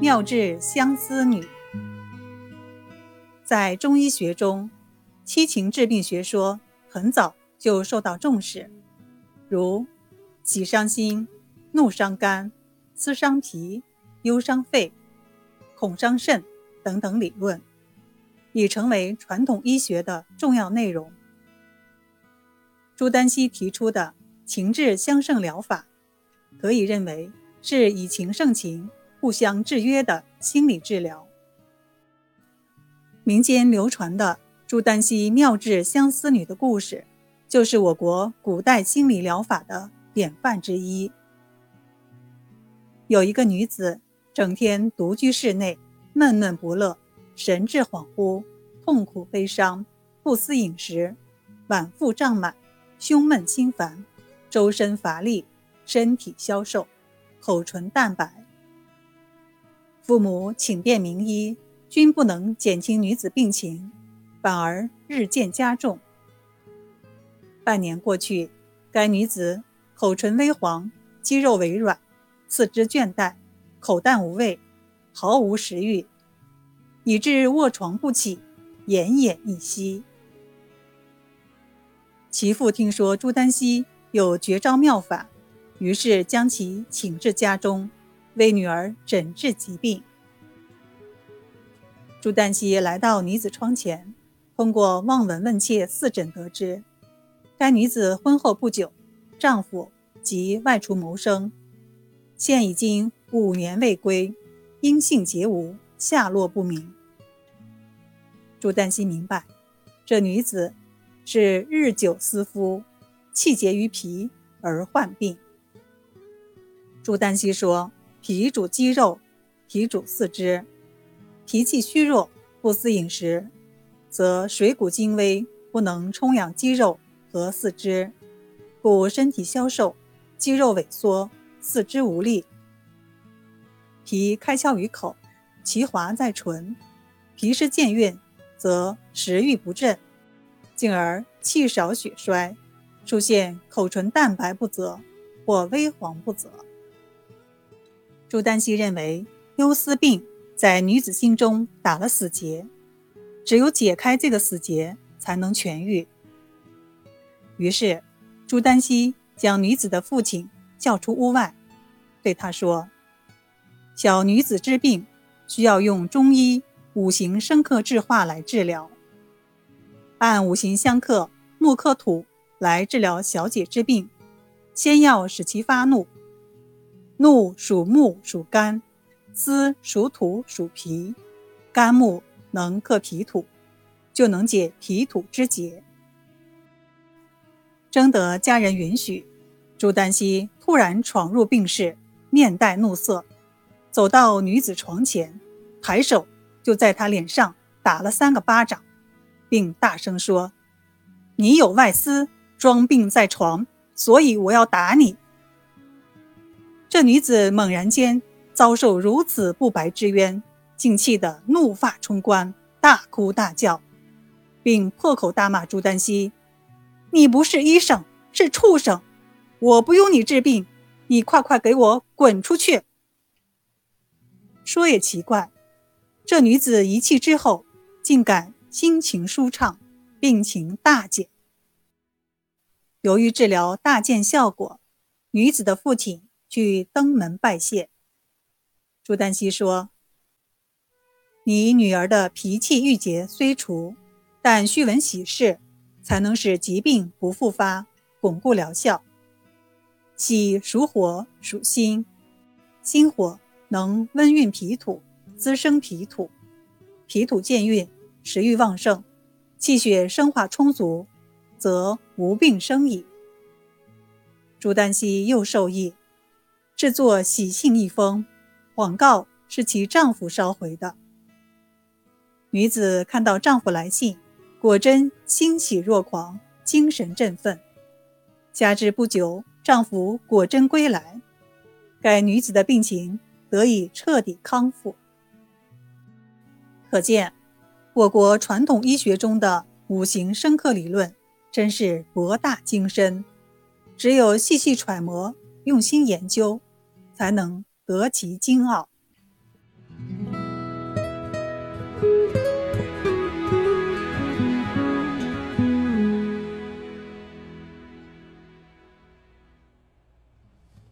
妙治相思女。在中医学中，七情治病学说很早就受到重视，如喜伤心、怒伤肝、思伤脾、忧伤肺、恐伤肾等等理论，已成为传统医学的重要内容。朱丹溪提出的情志相胜疗法，可以认为是以情胜情、互相制约的心理治疗。民间流传的朱丹溪妙治相思女的故事，就是我国古代心理疗法的典范之一。有一个女子，整天独居室内，闷闷不乐，神志恍惚，痛苦悲伤，不思饮食，脘腹胀满，胸闷心烦，周身乏力，身体消瘦，口唇淡白。父母请遍名医。均不能减轻女子病情，反而日渐加重。半年过去，该女子口唇微黄，肌肉微软，四肢倦怠，口淡无味，毫无食欲，以致卧床不起，奄奄一息。其父听说朱丹溪有绝招妙法，于是将其请至家中，为女儿诊治疾病。朱丹溪来到女子窗前，通过望闻问切四诊得知，该女子婚后不久，丈夫即外出谋生，现已经五年未归，音信皆无，下落不明。朱丹溪明白，这女子是日久思夫，气结于脾而患病。朱丹溪说：“脾主肌肉，脾主四肢。”脾气虚弱，不思饮食，则水谷精微，不能充养肌肉和四肢，故身体消瘦，肌肉萎缩，四肢无力。脾开窍于口，其华在唇，脾湿健运，则食欲不振，进而气少血衰，出现口唇淡白不泽或微黄不泽。朱丹溪认为忧思病。在女子心中打了死结，只有解开这个死结，才能痊愈。于是，朱丹溪将女子的父亲叫出屋外，对他说：“小女子之病，需要用中医五行生克制化来治疗。按五行相克，木克土来治疗小姐之病，先要使其发怒。怒属木，属肝。”思属土属脾，肝木能克脾土，就能解脾土之结。征得家人允许，朱丹溪突然闯入病室，面带怒色，走到女子床前，抬手就在她脸上打了三个巴掌，并大声说：“你有外思，装病在床，所以我要打你。”这女子猛然间。遭受如此不白之冤，竟气得怒发冲冠，大哭大叫，并破口大骂朱丹溪：“你不是医生，是畜生！我不用你治病，你快快给我滚出去！”说也奇怪，这女子一气之后，竟感心情舒畅，病情大减。由于治疗大见效果，女子的父亲去登门拜谢。朱丹溪说：“你女儿的脾气郁结虽除，但须闻喜事，才能使疾病不复发，巩固疗效。喜属火属心，心火能温运脾土，滋生脾土，脾土健运，食欲旺盛，气血生化充足，则无病生矣。”朱丹溪又受益制作喜信一封。广告是其丈夫捎回的。女子看到丈夫来信，果真欣喜若狂，精神振奋。加之不久，丈夫果真归来，该女子的病情得以彻底康复。可见，我国传统医学中的五行生克理论真是博大精深，只有细细揣摩，用心研究，才能。得其精奥。